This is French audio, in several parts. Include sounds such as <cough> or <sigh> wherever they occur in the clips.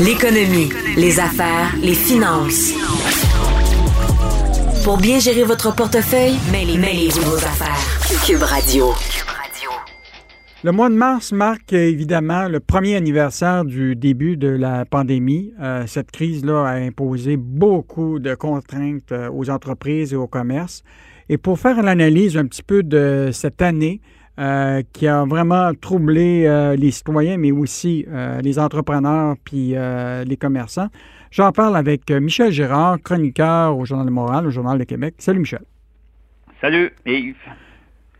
L'économie, les affaires, les finances. Pour bien gérer votre portefeuille, mêlez-vous vos affaires. Cube Radio. Le mois de mars marque évidemment le premier anniversaire du début de la pandémie. Euh, cette crise-là a imposé beaucoup de contraintes euh, aux entreprises et au commerce. Et pour faire l'analyse un petit peu de cette année, euh, qui a vraiment troublé euh, les citoyens, mais aussi euh, les entrepreneurs puis les commerçants. J'en parle avec Michel Gérard, chroniqueur au Journal de Montréal, au Journal de Québec. Salut Michel. Salut Yves.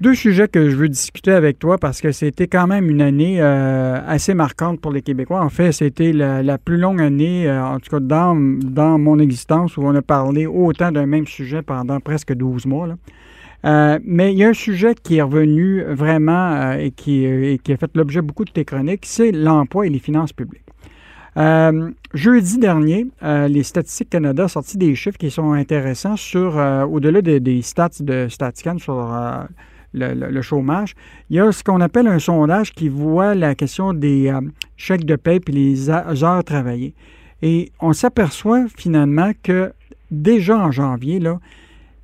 Deux sujets que je veux discuter avec toi parce que c'était quand même une année assez marquante pour les Québécois. En fait, c'était la, plus longue année, en tout cas dans, dans mon existence, où on a parlé autant d'un même sujet pendant presque 12 mois. Là. Euh, mais il y a un sujet qui est revenu vraiment euh, et, qui, a fait l'objet beaucoup de tes chroniques, c'est l'emploi et les finances publiques. Euh, jeudi dernier, les Statistiques Canada ont sorti des chiffres qui sont intéressants sur, au-delà des stats de Statican sur le, chômage, il y a ce qu'on appelle un sondage qui voit la question des chèques de paie et les heures travaillées. Et on s'aperçoit finalement que déjà en janvier, là,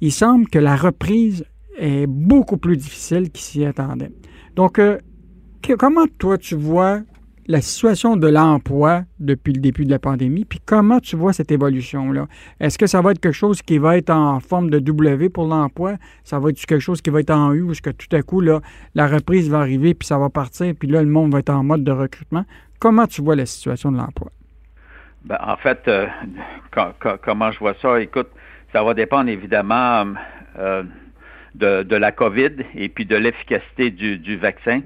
il semble que la reprise est beaucoup plus difficile qu'il s'y attendait. Donc, euh, comment toi tu vois la situation de l'emploi depuis le début de la pandémie, puis comment tu vois cette évolution-là? Est-ce que ça va être quelque chose qui va être en forme de W pour l'emploi? Ça va être quelque chose qui va être en U, ou est-ce que tout à coup, là, la reprise va arriver, puis ça va partir, puis là, le monde va être en mode de recrutement? Comment tu vois la situation de l'emploi? Ben, en fait, euh, comment je vois ça? Écoute, ça va dépendre évidemment euh, de, la COVID et puis de l'efficacité du, vaccin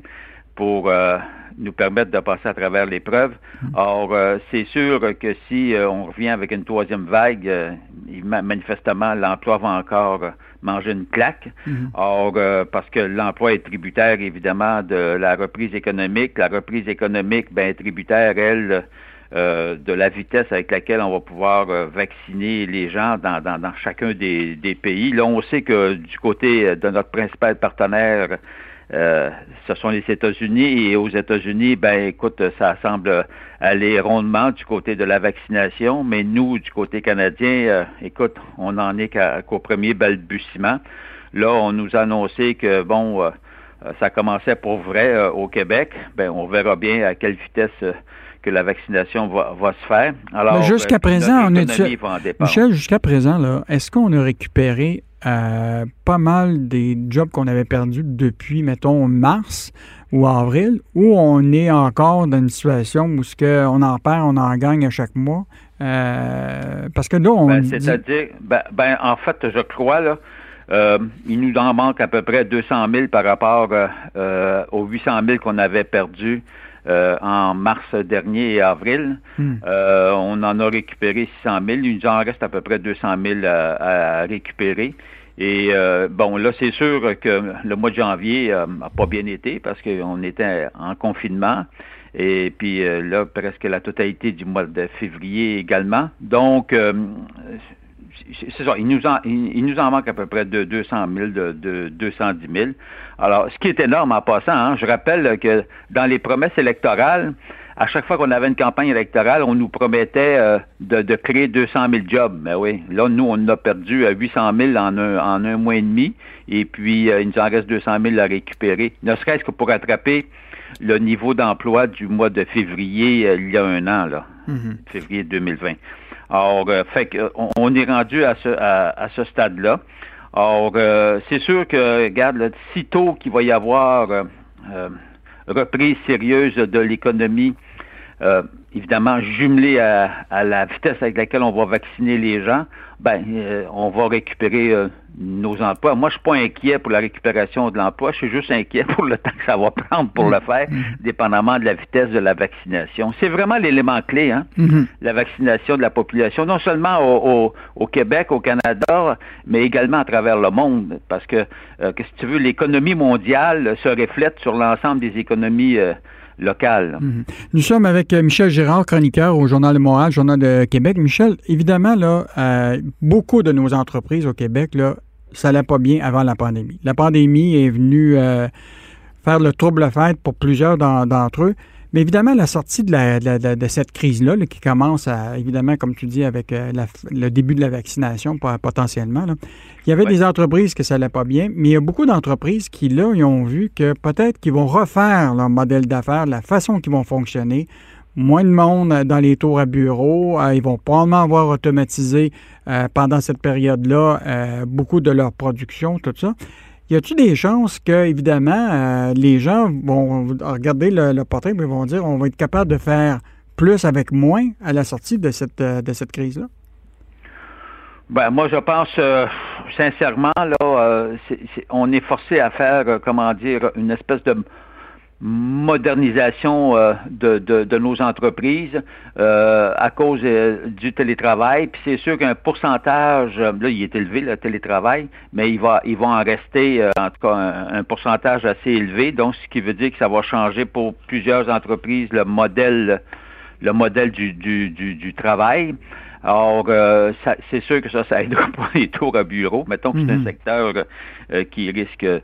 pour euh, nous permettre de passer à travers l'épreuve. Mm-hmm. Or, euh, c'est sûr que si on revient avec une troisième vague, manifestement, l'emploi va encore manger une claque. Mm-hmm. Or, parce que l'emploi est tributaire, évidemment, de la reprise économique. La reprise économique, ben, est tributaire, elle, euh, de la vitesse avec laquelle on va pouvoir euh, vacciner les gens dans, chacun des, pays. Là, on sait que du côté de notre principal partenaire, euh, ce sont les États-Unis et aux États-Unis, ben écoute, ça semble aller rondement du côté de la vaccination, mais nous, du côté canadien, écoute, on n'en est qu'au premier balbutiement. Là, on nous a annoncé que bon, ça commençait pour vrai au Québec. Ben, on verra bien à quelle vitesse que la vaccination va, se faire. Alors, jusqu'à présent, on est Michel, jusqu'à présent, là, est-ce qu'on a récupéré euh, pas mal des jobs qu'on avait perdus depuis, mettons, mars ou avril, ou on est encore dans une situation où ce que on en perd, on en gagne à chaque mois? Euh, parce que là, on. Ben, c'est-à-dire, ben, ben, en fait, je crois, là, euh, il nous en manque à peu près 200 000 par rapport aux 800 000 qu'on avait perdus euh, en mars dernier et avril. Hmm. Euh, on en a récupéré 600 000. Il nous en reste à peu près 200 000 à, récupérer. Et euh, bon, là, c'est sûr que le mois de janvier n'a pas bien été parce qu'on était en confinement. Et puis là, presque la totalité du mois de février également. Donc, c'est ça, il nous, en, il, nous en manque à peu près de 200 000, de, de 210 000. Alors, ce qui est énorme en passant, hein, je rappelle que dans les promesses électorales, à chaque fois qu'on avait une campagne électorale, on nous promettait euh, de, créer 200 000 jobs. Mais oui, là, nous, on a perdu 800 000 en un, en un mois et demi, et puis euh, il nous en reste 200 000 à récupérer, ne serait-ce que pour rattraper le niveau d'emploi du mois de février euh, il y a un an, là, mm-hmm. février 2020. Alors, fait qu'on on est rendu à ce, à ce stade-là. Or, euh, c'est sûr que, regarde, sitôt qu'il va y avoir euh, euh, reprise sérieuse de l'économie, évidemment jumelée à, la vitesse avec laquelle on va vacciner les gens, ben, on va récupérer nos emplois. Moi, je suis pas inquiet pour la récupération de l'emploi, je suis juste inquiet pour le <laughs> temps que ça va prendre pour le mm-hmm. faire, dépendamment de la vitesse de la vaccination. C'est vraiment l'élément clé, hein, mm-hmm. la vaccination de la population, non seulement au, au, Québec, au Canada, mais également à travers le monde, parce que, euh, que si tu veux, l'économie mondiale se reflète sur l'ensemble des économies euh, Mm-hmm. Nous sommes avec euh, Michel Gérard, chroniqueur au Journal de Montréal, Journal de Québec. Michel, évidemment, là, beaucoup de nos entreprises au Québec là, ça n'allait pas bien avant la pandémie. La pandémie est venue euh, faire le trouble fête pour plusieurs d'entre eux. Mais évidemment, la sortie de, la, de, cette crise-là, qui commence, à, évidemment, comme tu dis, avec euh, le début de la vaccination potentiellement, il y avait des entreprises que ça n'allait pas bien, mais il y a beaucoup d'entreprises qui, là, ils ont vu que peut-être qu'ils vont refaire leur modèle d'affaires, la façon qu'ils vont fonctionner. Moins de monde dans les tours à bureau. Euh, ils vont probablement avoir automatisé euh, pendant cette période-là beaucoup de leur production, tout ça. Y a-t-il des chances que, évidemment, euh, les gens vont regarder le, portrait et vont dire on va être capable de faire plus avec moins à la sortie de cette, euh, de cette crise-là? Ben, moi, je pense euh, sincèrement, là, on est forcé à faire, comment dire, une espèce de modernisation euh, de, de, nos entreprises euh, à cause euh, du télétravail. Puis c'est sûr qu'un pourcentage, là, il est élevé, le télétravail, mais il va, il va en rester en tout cas un, pourcentage assez élevé. Donc, ce qui veut dire que ça va changer pour plusieurs entreprises le modèle, le modèle du, du, du, du travail. Alors, euh, c'est sûr que ça, ça aidera <laughs> pour les tours à bureau. Mettons que c'est un mhm. secteur euh, qui risque de,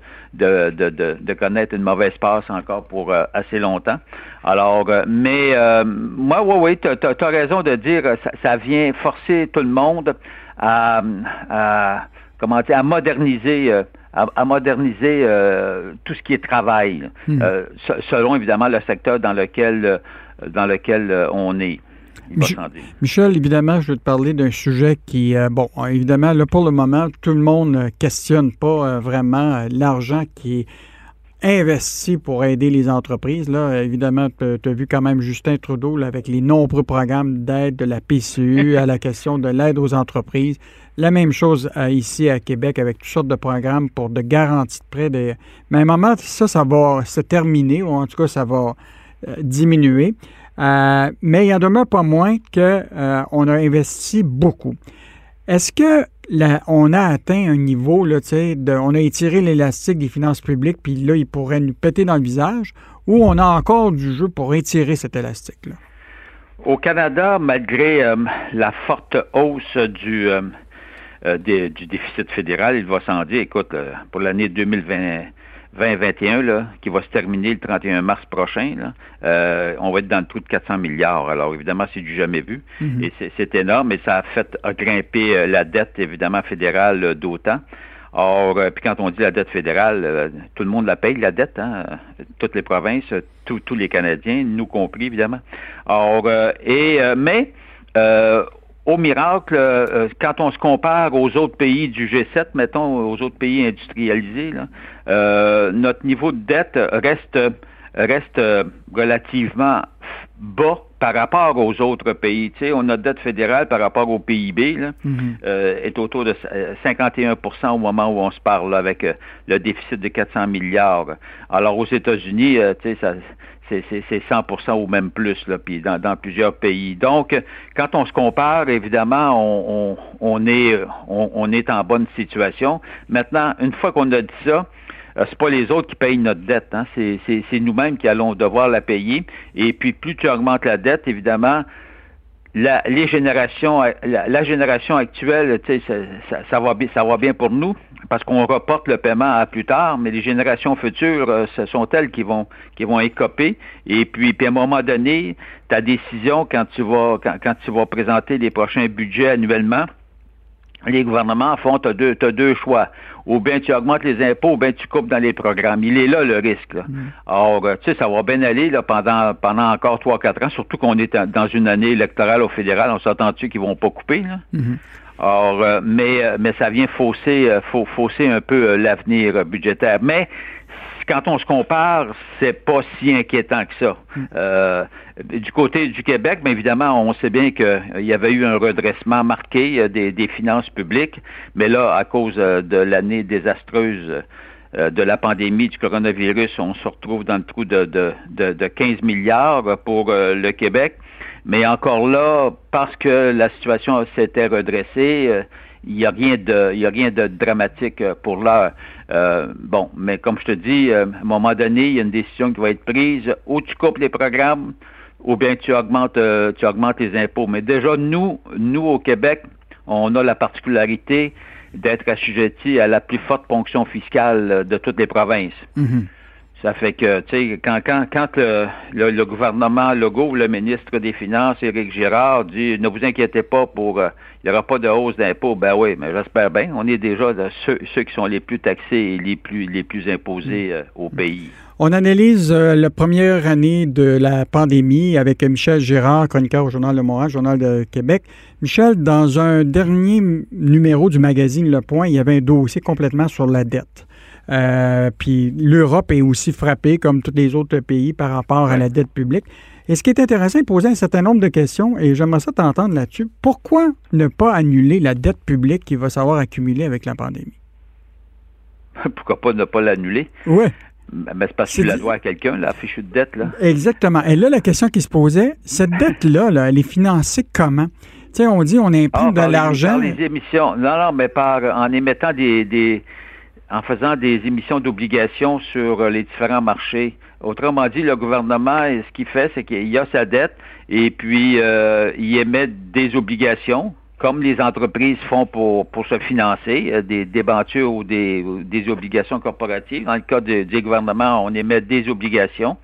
de, de, de, connaître une mauvaise passe encore pour euh, assez longtemps. Alors, mais moi, oui, oui, tu as, raison de dire ça, ça vient forcer tout le monde à, à comment dire, à moderniser. À, moderniser tout ce qui est travail, mhm. selon évidemment le secteur dans lequel dans lequel on est. Michel, évidemment, je veux te parler d'un sujet qui, euh, bon, évidemment, là, pour le moment, tout le monde ne questionne pas euh, vraiment euh, l'argent qui est investi pour aider les entreprises. Là, évidemment, tu as vu quand même Justin Trudeau avec les nombreux programmes d'aide de la PCU <laughs> à la question de l'aide aux entreprises. La même chose ici à Québec avec toutes sortes de programmes pour de garanties de prêts. Mais à un moment, ça, ça va se terminer, ou en tout cas, ça va diminuer. Euh, mais il en demeure pas moins qu'on euh, a investi beaucoup. Est-ce que on a atteint un niveau, là, de, on a étiré l'élastique des finances publiques, puis là, il pourrait nous péter dans le visage, ou on a encore du jeu pour étirer cet élastique-là? Au Canada, malgré euh, la forte hausse du, déficit fédéral, il va s'en dire, écoute, pour l'année 2020, 2021, là, qui va se terminer le 31 mars prochain, là, euh, on va être dans le trou de 400 milliards. Alors, évidemment, c'est du jamais vu. Mhm. Et c'est énorme, et ça a fait grimper euh, la dette, évidemment, fédérale euh, d'autant. Or, puis quand on dit la dette fédérale, tout le monde la paye, la dette, hein, toutes les provinces, tous les Canadiens, nous compris, évidemment. Or, et, mais, au miracle, euh, euh, quand on se compare aux autres pays du G7, mettons, aux autres pays industrialisés, euh, notre niveau de dette reste, reste relativement bas par rapport aux autres pays. Tu sais, on notre dette fédérale par rapport au PIB là, mhm. est autour de 51% au moment où on se parle, avec le déficit de 400 milliards. Alors aux États-Unis, tu sais, ça c'est 100% ou même plus, là, puis dans, plusieurs pays. Donc, quand on se compare, évidemment, on, est, on, est en bonne situation. Maintenant, une fois qu'on a dit ça, euh, c'est pas les autres qui payent notre dette, hein. c'est nous-mêmes qui allons devoir la payer. Et puis, plus tu augmentes la dette, évidemment, la, les la, génération actuelle, ça, ça, ça, ça va bien pour nous parce qu'on reporte le paiement à plus tard, mais les générations futures, euh, ce sont elles qui vont qui vont écoper. Et puis, puis à un moment donné, ta décision quand tu vas quand, quand tu vas présenter les prochains budgets annuellement, les gouvernements font, tu as deux, deux choix. Ou bien tu augmentes les impôts, ou bien tu coupes dans les programmes. Il est là le risque. Là. Mm. Or, euh, tu sais, ça va bien aller là, pendant, pendant encore trois, quatre ans, surtout qu'on est dans une année électorale au fédéral. On s'entend-tu qu'ils vont pas couper? Là? Mm-hmm. Or, euh, mais, euh, mais ça vient fausser, fausser un peu l'avenir budgétaire. Mais quand on se compare, c'est pas si inquiétant que ça. Hmm. Euh, du côté du Québec, bien évidemment, on sait bien qu'il y avait eu un redressement marqué euh, des, finances publiques, mais là, à cause euh, de l'année désastreuse de la pandémie du coronavirus, on se retrouve dans le trou de, de, de, 15 milliards pour le Québec. Mais encore là, parce que la situation s'était redressée, il n'y a rien de, il y a rien de dramatique pour l'heure. Euh, bon, mais comme je te dis, euh, à un moment donné, il y a une décision qui va être prise. Ou tu coupes les programmes, ou bien tu augmentes, euh, tu augmentes les impôts. Mais déjà, nous, nous au Québec, on a la particularité d'être assujettis à la plus forte ponction fiscale de toutes les provinces. Mm-hmm. Ça fait que, tu sais, quand, quand, quand le, le, gouvernement Legault, le ministre des Finances, Éric Girard, dit ne vous inquiétez pas pour euh, il n'y aura pas de hausse d'impôts, ben oui, mais j'espère bien. On est déjà ceux, qui sont les plus taxés et les plus les plus imposés euh, au pays. On analyse euh, la première année de la pandémie avec Michel Girard, chroniqueur au Journal de Montréal, Journal de Québec. Michel, dans un dernier numéro du magazine Le Point, il y avait un dossier complètement sur la dette. Euh, puis l'Europe est aussi frappée, comme tous les autres pays, par rapport à la dette publique. Et ce qui est intéressant, il posait un certain nombre de questions, et j'aimerais ça t'entendre là-dessus. Pourquoi ne pas annuler la dette publique qui va s'avoir accumulée avec la pandémie? <laughs> Pourquoi pas ne pas l'annuler? Oui. Mais c'est parce que tu la dois à quelqu'un, la fichue de dette. Là. Exactement. Et là, la question qui se posait, cette <laughs> dette-là, là, elle est financée comment? Tu sais, on dit on imprime ah, de l'argent. Par les émissions. Non, non, mais par en émettant des, des en faisant des émissions d'obligations sur euh, les différents marchés. Autrement dit, le gouvernement, ce qu'il fait, c'est qu'il a sa dette et puis euh, il émet des obligations, comme les entreprises font pour, se financer, euh, des débentures ou des, obligations corporatives. Dans le cas des gouvernements, on émet des obligations.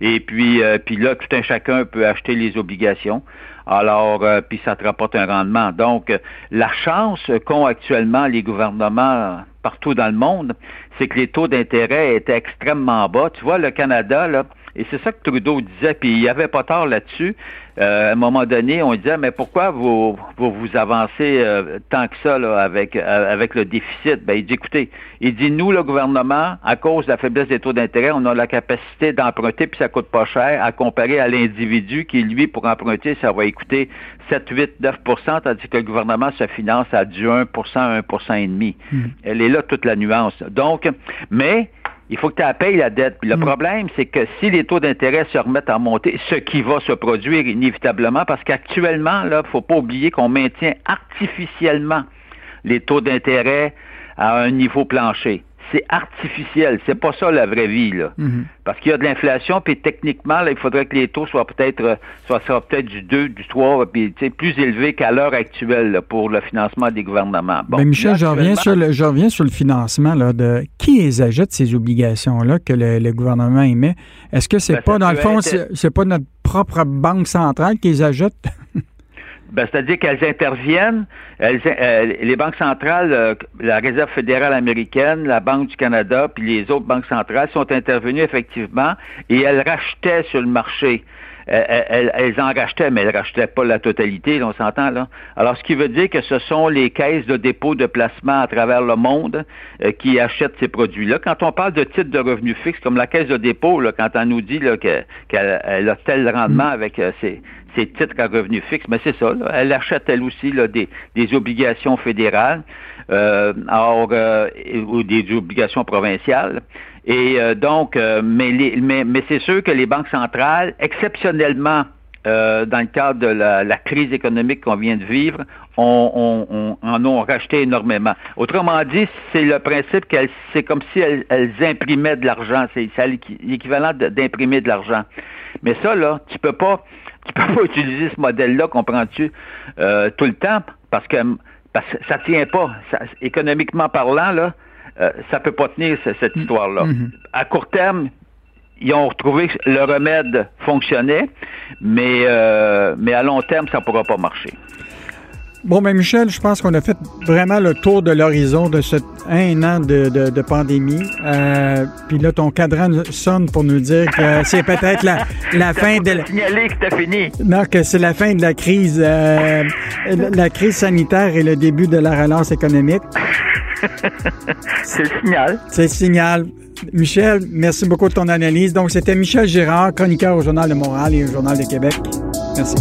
Et puis, puis là, tout un chacun peut acheter les obligations. Alors, puis ça te rapporte un rendement. Donc, la chance qu'ont actuellement les gouvernements partout dans le monde, c'est que les taux d'intérêt étaient extrêmement bas. Tu vois, le Canada, là, et c'est ça que Trudeau disait, puis il n'y avait pas tort là-dessus. Euh, à un moment donné, on disait, mais pourquoi vous vous, vous avancez euh, tant que ça là, avec, euh, avec le déficit? Ben, il dit, écoutez, il dit, nous, le gouvernement, à cause de la faiblesse des taux d'intérêt, on a la capacité d'emprunter, puis ça coûte pas cher, à comparer à l'individu qui, lui, pour emprunter, ça va coûter 7, 8, 9% tandis que le gouvernement se finance à du 1% 1% et demi. Hmm. Elle est là toute la nuance. Donc, mais il faut que tu payes la dette. Puis le hmm. problème, c'est que si les taux d'intérêt se remettent à monter, ce qui va se produire inévitablement, parce qu'actuellement, là, faut pas oublier qu'on maintient artificiellement les taux d'intérêt à un niveau plancher c'est artificiel. C'est pas ça la vraie vie, là. Mhm. Parce qu'il y a de l'inflation, puis techniquement, il faudrait que les taux soient peut-être euh, soient, peut-être du 2, du 3, puis plus élevés qu'à l'heure actuelle pour le financement des gouvernements. Bon, Mais Michel, je reviens, sur le, je reviens sur le financement là, de qui les achète ces obligations-là que le, gouvernement émet? Est-ce que c'est ben, pas, dans le fond, c'est pas notre propre banque centrale qui les achète? Ben, c'est-à-dire qu'elles interviennent, euh, les banques centrales, euh, la Réserve fédérale américaine, la Banque du Canada, puis les autres banques centrales sont intervenues effectivement et elles rachetaient sur le marché. Elles, en rachetaient, mais elles rachetaient pas la totalité, on s'entend là. Alors, ce qui veut dire que ce sont les caisses de dépôt de placement à travers le monde euh, qui achètent ces produits-là. Quand on parle de titres de revenus fixes, comme la caisse de dépôt, là, quand on nous dit qu'elle a tel rendement mm. avec ces ces titres à revenus fixes, mais c'est ça. Elle achète elle aussi là, des, des obligations fédérales euh, euh, ou des obligations provinciales. Et euh, donc, mais, mais, mais c'est sûr que les banques centrales, exceptionnellement, dans le cadre de la, crise économique qu'on vient de vivre, on, en ont racheté énormément. Autrement dit, c'est le principe qu'elles, c'est comme si elles, elles imprimaient de l'argent. C'est, c'est l'équivalent d'imprimer de l'argent. Mais ça, là, tu peux pas, tu peux pas utiliser ce modèle-là, comprends-tu, euh, tout le temps, parce que, parce que ça tient pas. économiquement parlant, là, euh, ça peut pas tenir cette mm. histoire-là. Mm-hmm. À court terme, ils ont retrouvé que le remède fonctionnait, mais, euh, mais à long terme, ça ne pourra pas marcher. Bon, ben Michel, je pense qu'on a fait vraiment le tour de l'horizon de ce un an de, pandémie. Euh, puis là, ton cadran sonne pour nous dire que c'est peut-être la, la fin de... La... Signaler que c'était fini. Non, que c'est la fin de la crise, euh, la crise sanitaire et le début de la relance économique. <laughs> c'est le signal. C'est le signal. Michel, merci beaucoup de ton analyse. Donc, c'était Michel Girard, chroniqueur au Journal de Montréal et au Journal de Québec. Merci.